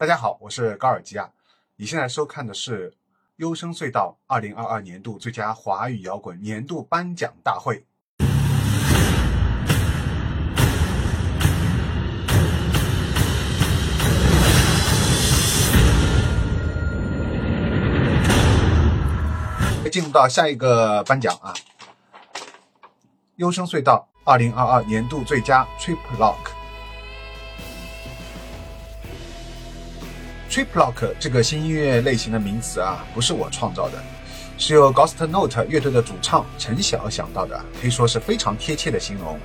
大家好，我是高尔基亚。你现在收看的是《优声隧道》二零二二年度最佳华语摇滚年度颁奖大会。进入到下一个颁奖啊，《优声隧道》二零二二年度最佳 Trip Lock。Trip Lock 这个新音乐类型的名词啊，不是我创造的，是由 Ghost Note 乐队的主唱陈晓想到的，可以说是非常贴切的形容，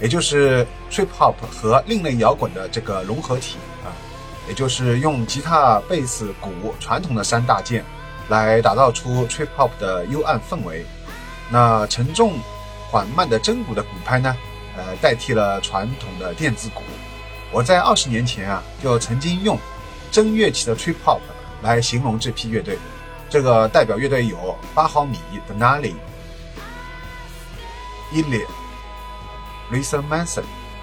也就是 Trip Hop 和另类摇滚的这个融合体啊，也就是用吉他、贝斯、鼓传统的三大件。来打造出 trip hop 的幽暗氛围。那沉重、缓慢的真鼓的鼓拍呢？呃，代替了传统的电子鼓。我在二十年前啊，就曾经用真乐器的 trip hop 来形容这批乐队。这个代表乐队有八毫米、Denali、e l i r i s a Manson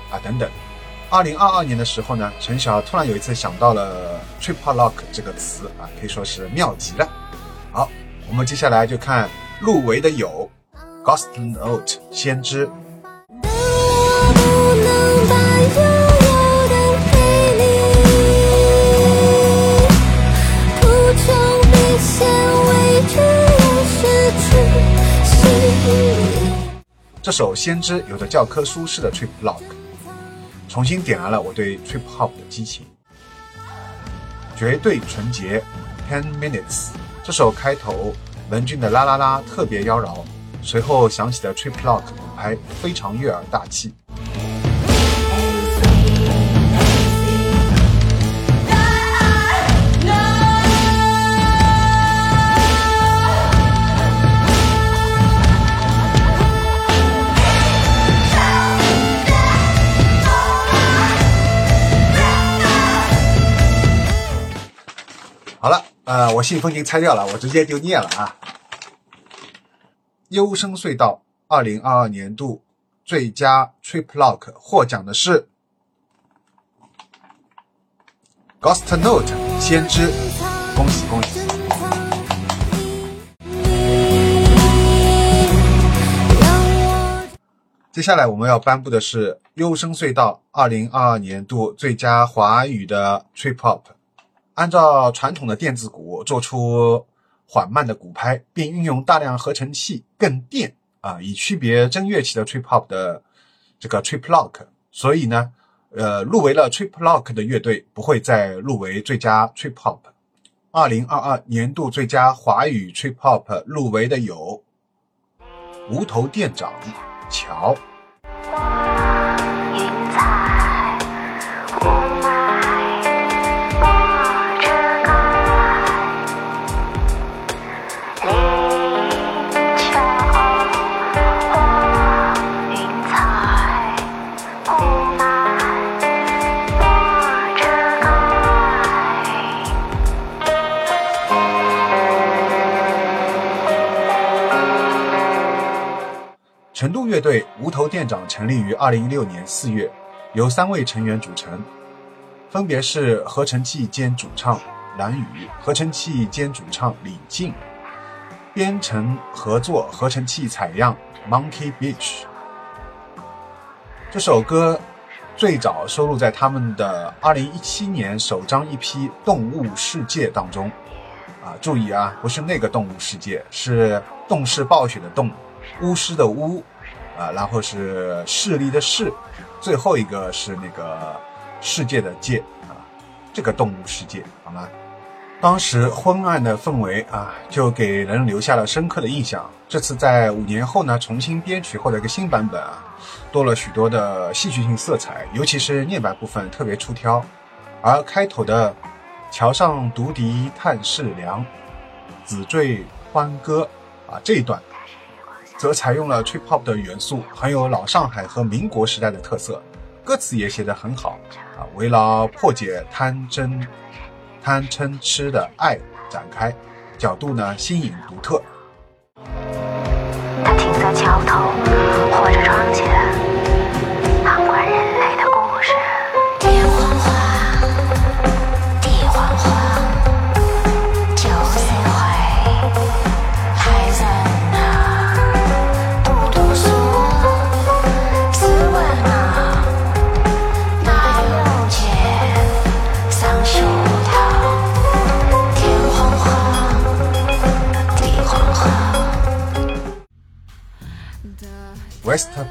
啊等等。二零二二年的时候呢，陈晓突然有一次想到了 trip hop lock 这个词啊，可以说是妙极了。好，我们接下来就看入围的有《Ghost Note》先知。这首《先知》有着教科书式的 trip lock，重新点燃了我对 trip hop 的激情，绝对纯洁，Ten Minutes。这首开头文俊的啦啦啦特别妖娆，随后响起的 trip lock 鼓拍非常悦耳大气。呃，我信封已经拆掉了，我直接就念了啊。优声隧道二零二二年度最佳 Trip Lock 获奖的是 Ghost Note 先知，恭喜恭喜！接下来我们要颁布的是优声隧道二零二二年度最佳华语的 Trip Hop。按照传统的电子鼓做出缓慢的鼓拍，并运用大量合成器更电啊，以区别真乐器的 trip hop 的这个 trip lock。所以呢，呃，入围了 trip lock 的乐队不会再入围最佳 trip hop。二零二二年度最佳华语 trip hop 入围的有无头店长、乔。成都乐队无头店长成立于二零一六年四月，由三位成员组成，分别是合成器兼主唱蓝宇、合成器兼主唱李静、编程合作合成器采样 Monkey Beach。这首歌最早收录在他们的二零一七年首张 EP《动物世界》当中。啊，注意啊，不是那个动物世界，是动视暴雪的动。巫师的巫，啊，然后是势力的势，最后一个是那个世界的界啊，这个动物世界，好吗？当时昏暗的氛围啊，就给人留下了深刻的印象。这次在五年后呢，重新编曲后的一个新版本啊，多了许多的戏剧性色彩，尤其是念白部分特别出挑。而开头的“桥上独笛叹世凉，子坠欢歌”啊这一段。则采用了 trip hop 的元素，很有老上海和民国时代的特色，歌词也写得很好啊，围绕破解贪嗔、贪嗔痴的爱展开，角度呢新颖独特。他停在桥头或者窗前，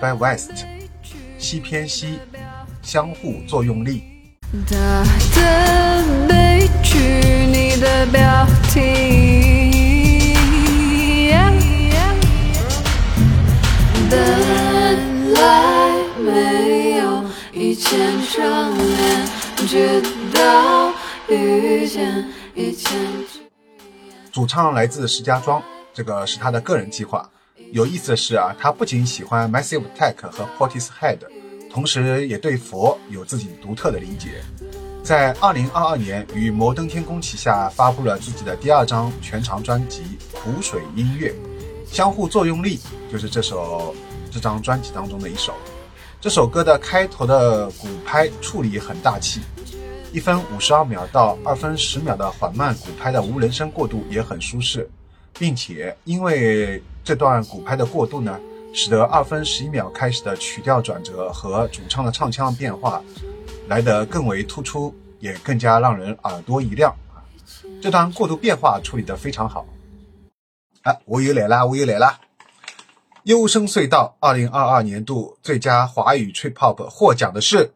by West，西偏西，相互作用力。大的悲剧，你的标题。本来没有一千张脸，直到遇见一千只。主唱来自石家庄，这个是他的个人计划。有意思的是啊，他不仅喜欢 Massive Attack 和 Portishead，同时也对佛有自己独特的理解。在2022年，与摩登天空旗下发布了自己的第二张全长专辑《苦水音乐》，相互作用力就是这首这张专辑当中的一首。这首歌的开头的鼓拍处理很大气，一分五十二秒到二分十秒的缓慢鼓拍的无人声过渡也很舒适，并且因为这段鼓拍的过渡呢，使得二分十一秒开始的曲调转折和主唱的唱腔变化来得更为突出，也更加让人耳朵一亮！这段过渡变化处理得非常好。啊，我又来啦，我又来啦！优声隧道二零二二年度最佳华语 trip hop 获奖的是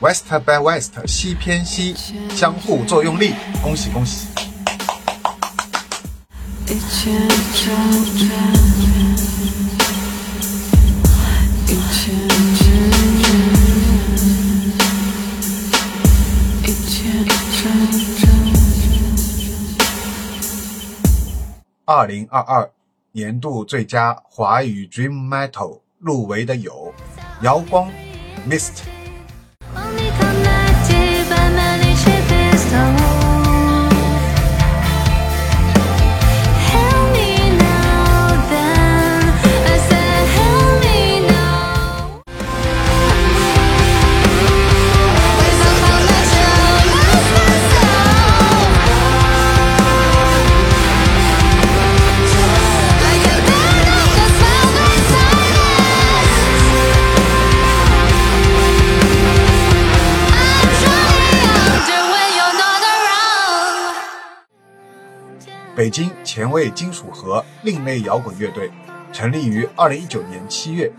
West by West 西偏西，相互作用力，恭喜恭喜！二零二二年度最佳华语 Dream Metal 入围的有瑶光 Mist。北京前卫金属和另类摇滚乐队，成立于二零一九年七月。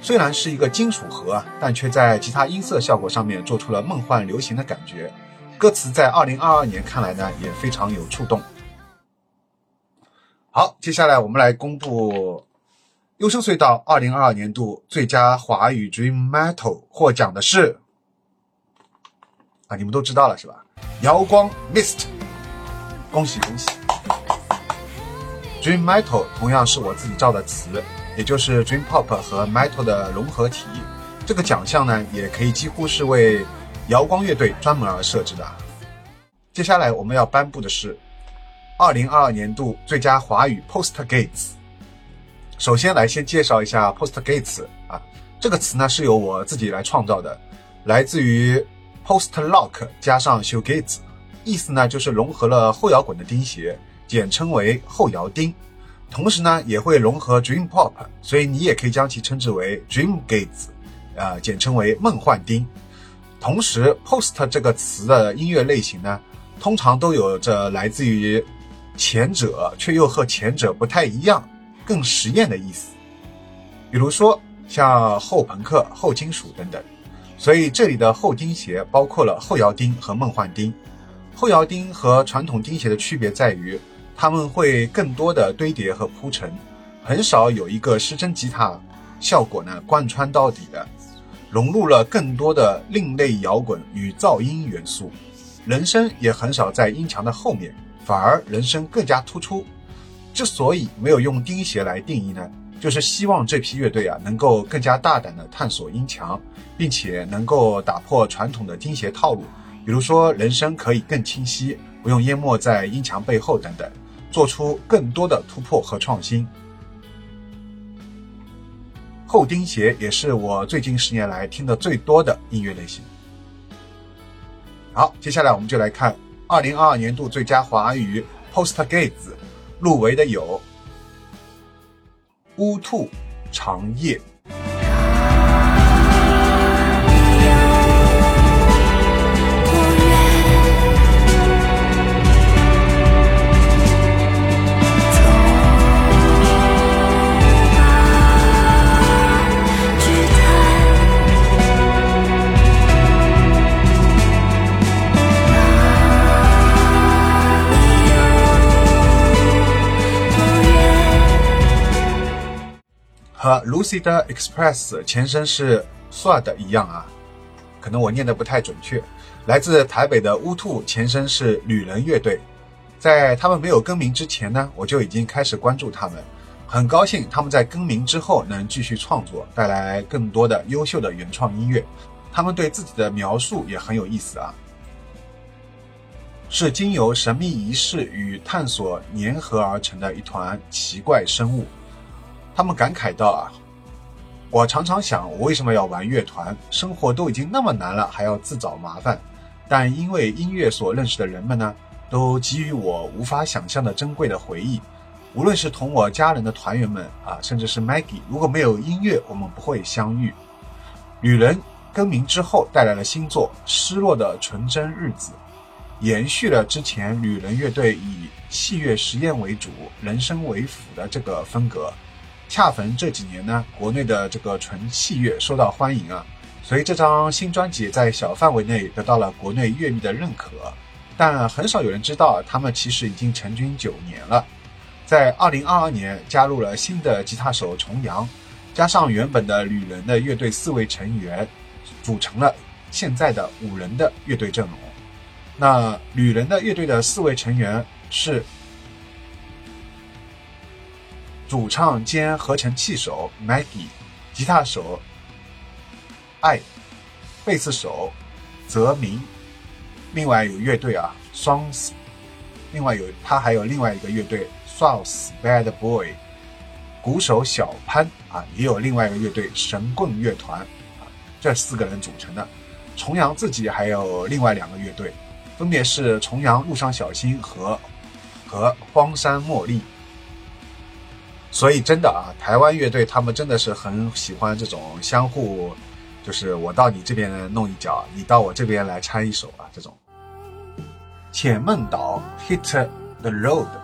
虽然是一个金属核啊，但却在吉他音色效果上面做出了梦幻流行的感觉。歌词在二零二二年看来呢，也非常有触动。好，接下来我们来公布优声隧道二零二二年度最佳华语 Dream Metal 获奖的是啊，你们都知道了是吧？瑶光 Mist，恭喜恭喜！Dream Metal 同样是我自己造的词，也就是 Dream Pop 和 Metal 的融合体。这个奖项呢，也可以几乎是为摇光乐队专门而设置的。接下来我们要颁布的是二零二二年度最佳华语 Post Gates。首先来先介绍一下 Post Gates 啊，这个词呢是由我自己来创造的，来自于 Post Rock 加上 Shoegaze，意思呢就是融合了后摇滚的钉鞋，简称为后摇钉。同时呢也会融合 Dream Pop，所以你也可以将其称之为 Dream Gates，呃，简称为梦幻钉。同时，Post 这个词的音乐类型呢，通常都有着来自于前者却又和前者不太一样、更实验的意思。比如说像后朋克、后金属等等。所以这里的后钉鞋包括了后摇钉和梦幻钉。后摇钉和传统钉鞋的区别在于，他们会更多的堆叠和铺陈，很少有一个失真吉他效果呢贯穿到底的，融入了更多的另类摇滚与噪音元素。人声也很少在音墙的后面，反而人声更加突出。之所以没有用钉鞋来定义呢，就是希望这批乐队啊能够更加大胆的探索音墙，并且能够打破传统的钉鞋套路，比如说人声可以更清晰，不用淹没在音墙背后等等，做出更多的突破和创新。后钉鞋也是我最近十年来听的最多的音乐类型。好，接下来我们就来看二零二二年度最佳华语 Post Gates 入围的有乌兔长夜。Lucid Express 前身是 Sword 一样啊，可能我念的不太准确。来自台北的乌兔前身是旅人乐队，在他们没有更名之前呢，我就已经开始关注他们。很高兴他们在更名之后能继续创作，带来更多的优秀的原创音乐。他们对自己的描述也很有意思啊，是经由神秘仪式与探索粘合而成的一团奇怪生物。他们感慨道啊，我常常想，我为什么要玩乐团？生活都已经那么难了，还要自找麻烦。但因为音乐所认识的人们呢，都给予我无法想象的珍贵的回忆。无论是同我家人的团员们啊，甚至是 Maggie，如果没有音乐，我们不会相遇。旅人更名之后带来了新作《失落的纯真日子》，延续了之前旅人乐队以器乐实验为主、人声为辅的这个风格。恰逢这几年呢，国内的这个纯器乐受到欢迎啊，所以这张新专辑在小范围内得到了国内乐迷的认可。但很少有人知道，他们其实已经成军九年了。在二零二二年加入了新的吉他手重阳，加上原本的旅人的乐队四位成员，组成了现在的五人的乐队阵容。那旅人的乐队的四位成员是主唱兼合成器手 Maggie，吉他手艾，贝斯手泽明，另外有乐队啊双，另外有他还有另外一个乐队。South Bad Boy，鼓手小潘啊，也有另外一个乐队神棍乐团啊，这四个人组成的。重阳自己还有另外两个乐队，分别是重阳路上小心和和荒山茉莉。所以真的啊，台湾乐队他们真的是很喜欢这种相互，就是我到你这边弄一脚，你到我这边来掺一手啊，这种。浅梦岛 Hit the Road。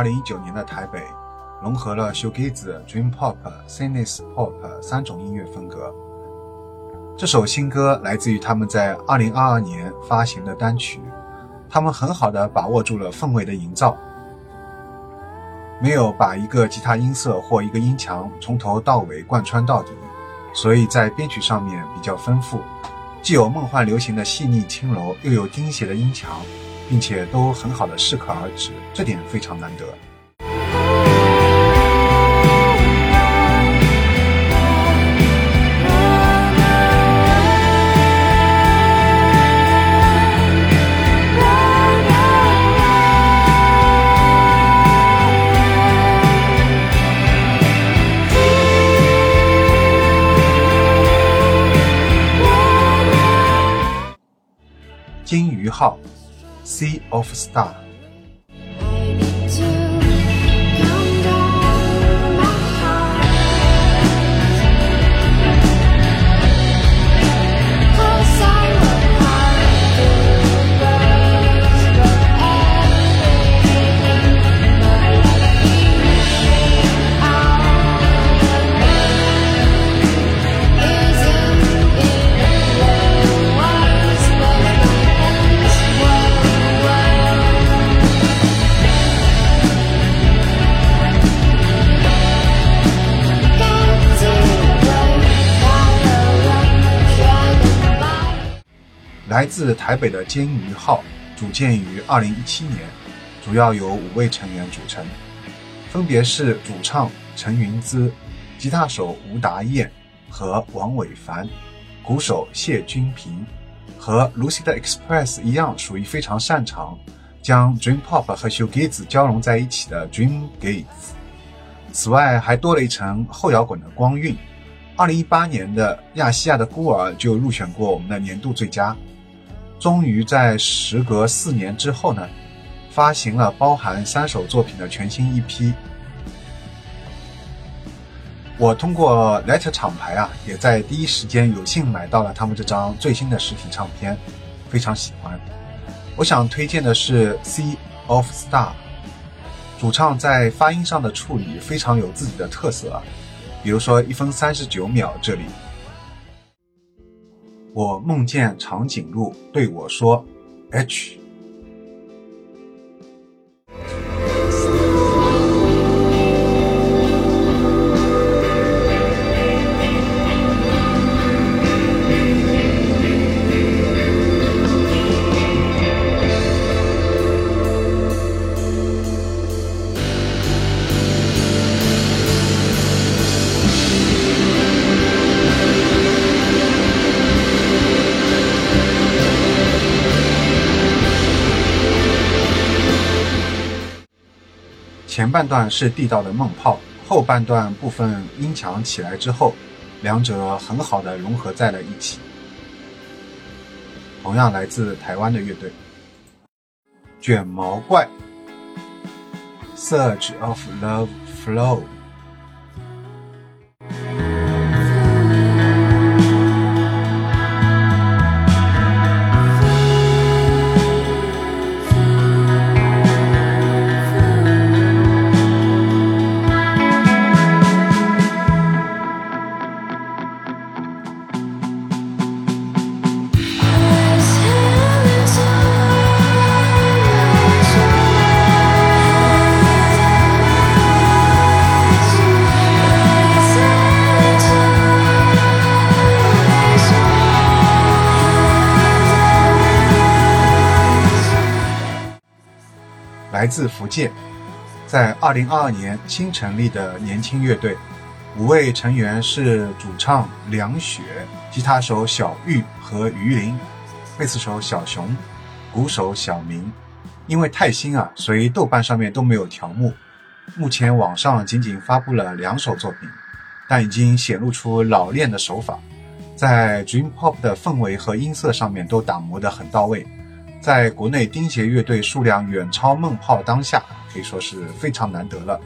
二零一九年的台北，融合了 shoegaze、dream pop、s y n t h pop 三种音乐风格。这首新歌来自于他们在二零二二年发行的单曲，他们很好的把握住了氛围的营造，没有把一个吉他音色或一个音墙从头到尾贯穿到底，所以在编曲上面比较丰富，既有梦幻流行的细腻轻柔，又有钉鞋的音墙。并且都很好的适可而止，这点非常难得。金鱼号。Sea of Star。来自台北的监鱼号组建于二零一七年，主要由五位成员组成，分别是主唱陈云姿、吉他手吴达燕和王伟凡、鼓手谢君平，和 Lucy 的 Express 一样，属于非常擅长将 Dream Pop 和 Shoegaze 交融在一起的 Dream Gaze。此外，还多了一层后摇滚的光晕。二零一八年的《亚细亚的孤儿》就入选过我们的年度最佳。终于在时隔四年之后呢，发行了包含三首作品的全新一批。我通过 Letter 厂牌啊，也在第一时间有幸买到了他们这张最新的实体唱片，非常喜欢。我想推荐的是《Sea of Star》，主唱在发音上的处理非常有自己的特色，比如说一分三十九秒这里。我梦见长颈鹿对我说：“H。”前半段是地道的梦泡，后半段部分音墙起来之后，两者很好的融合在了一起。同样来自台湾的乐队，卷毛怪，Search of Love Flow。自福建，在二零二二年新成立的年轻乐队，五位成员是主唱梁雪、吉他手小玉和于林、贝斯手小熊、鼓手小明。因为太新啊，所以豆瓣上面都没有条目。目前网上仅仅发布了两首作品，但已经显露出老练的手法，在 Dream Pop 的氛围和音色上面都打磨得很到位。在国内钉鞋乐队数量远超梦炮当下，可以说是非常难得了。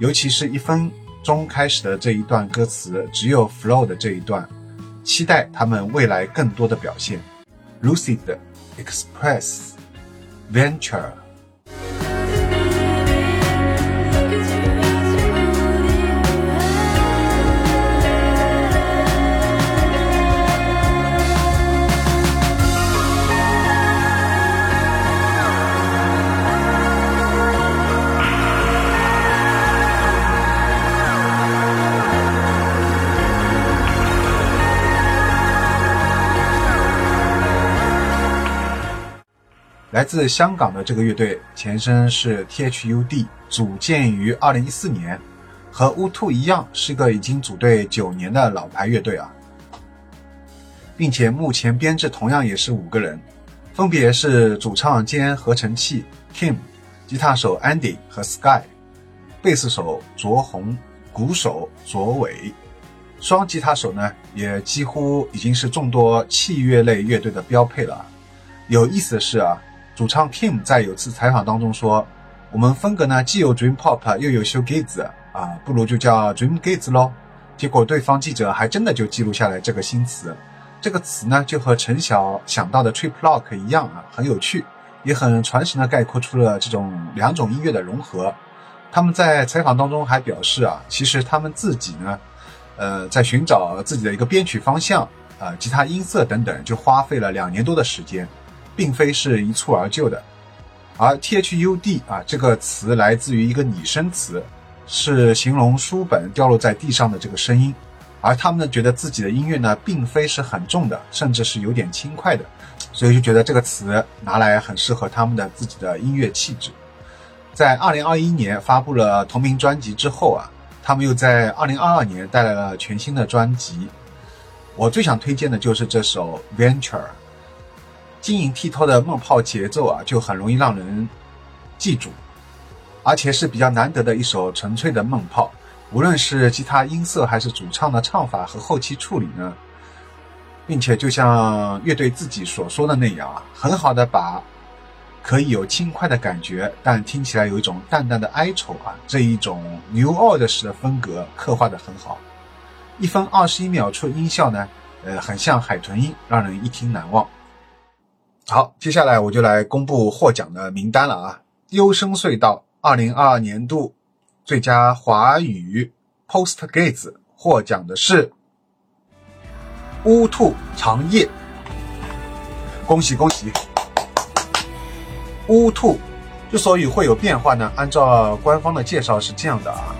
尤其是一分钟开始的这一段歌词，只有 flow 的这一段，期待他们未来更多的表现。Lucid Express Venture。来自香港的这个乐队前身是 THUD，组建于二零一四年，和 U2 一样是个已经组队九年的老牌乐队啊，并且目前编制同样也是五个人，分别是主唱兼合成器 Kim，吉他手 Andy 和 Sky，贝斯手卓宏，鼓手卓伟，双吉他手呢也几乎已经是众多器乐类乐队的标配了。有意思的是啊。主唱 Kim 在有次采访当中说：“我们风格呢既有 Dream Pop 又有 Show Gaze 啊，不如就叫 Dream Gaze 咯。”结果对方记者还真的就记录下来这个新词。这个词呢就和陈晓想到的 Trip Lock 一样啊，很有趣，也很传神的概括出了这种两种音乐的融合。他们在采访当中还表示啊，其实他们自己呢，呃，在寻找自己的一个编曲方向啊，吉他音色等等，就花费了两年多的时间。并非是一蹴而就的，而 T H U D 啊这个词来自于一个拟声词，是形容书本掉落在地上的这个声音，而他们呢觉得自己的音乐呢并非是很重的，甚至是有点轻快的，所以就觉得这个词拿来很适合他们的自己的音乐气质。在二零二一年发布了同名专辑之后啊，他们又在二零二二年带来了全新的专辑，我最想推荐的就是这首 Venture。晶莹剔透的梦泡节奏啊，就很容易让人记住，而且是比较难得的一首纯粹的梦泡。无论是吉他音色还是主唱的唱法和后期处理呢，并且就像乐队自己所说的那样啊，很好的把可以有轻快的感觉，但听起来有一种淡淡的哀愁啊，这一种 New Old 式的风格刻画的很好。一分二十一秒处音效呢，呃，很像海豚音，让人一听难忘。好，接下来我就来公布获奖的名单了啊！优声隧道二零二二年度最佳华语 Post Gates 获奖的是乌兔长夜，恭喜恭喜！乌兔之所以会有变化呢，按照官方的介绍是这样的啊。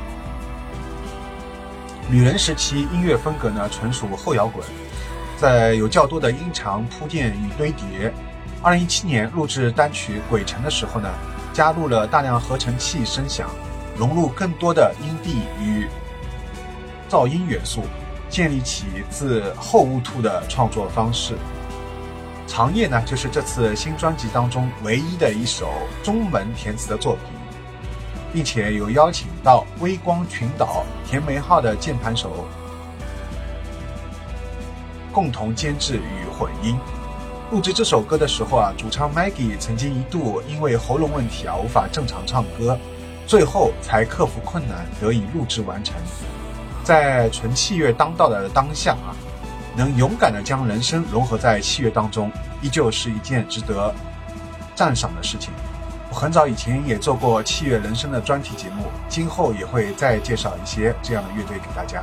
女人时期音乐风格呢，纯属后摇滚，在有较多的音长铺垫与堆叠。二零一七年录制单曲《鬼城》的时候呢，加入了大量合成器声响，融入更多的音地与噪音元素，建立起自后乌兔的创作方式。长夜呢，就是这次新专辑当中唯一的一首中文填词的作品。并且有邀请到微光群岛田梅号的键盘手共同监制与混音。录制这首歌的时候啊，主唱 Maggie 曾经一度因为喉咙问题啊无法正常唱歌，最后才克服困难得以录制完成。在纯器乐当道的当下啊，能勇敢的将人声融合在器乐当中，依旧是一件值得赞赏的事情。我很早以前也做过器乐人生的专题节目，今后也会再介绍一些这样的乐队给大家。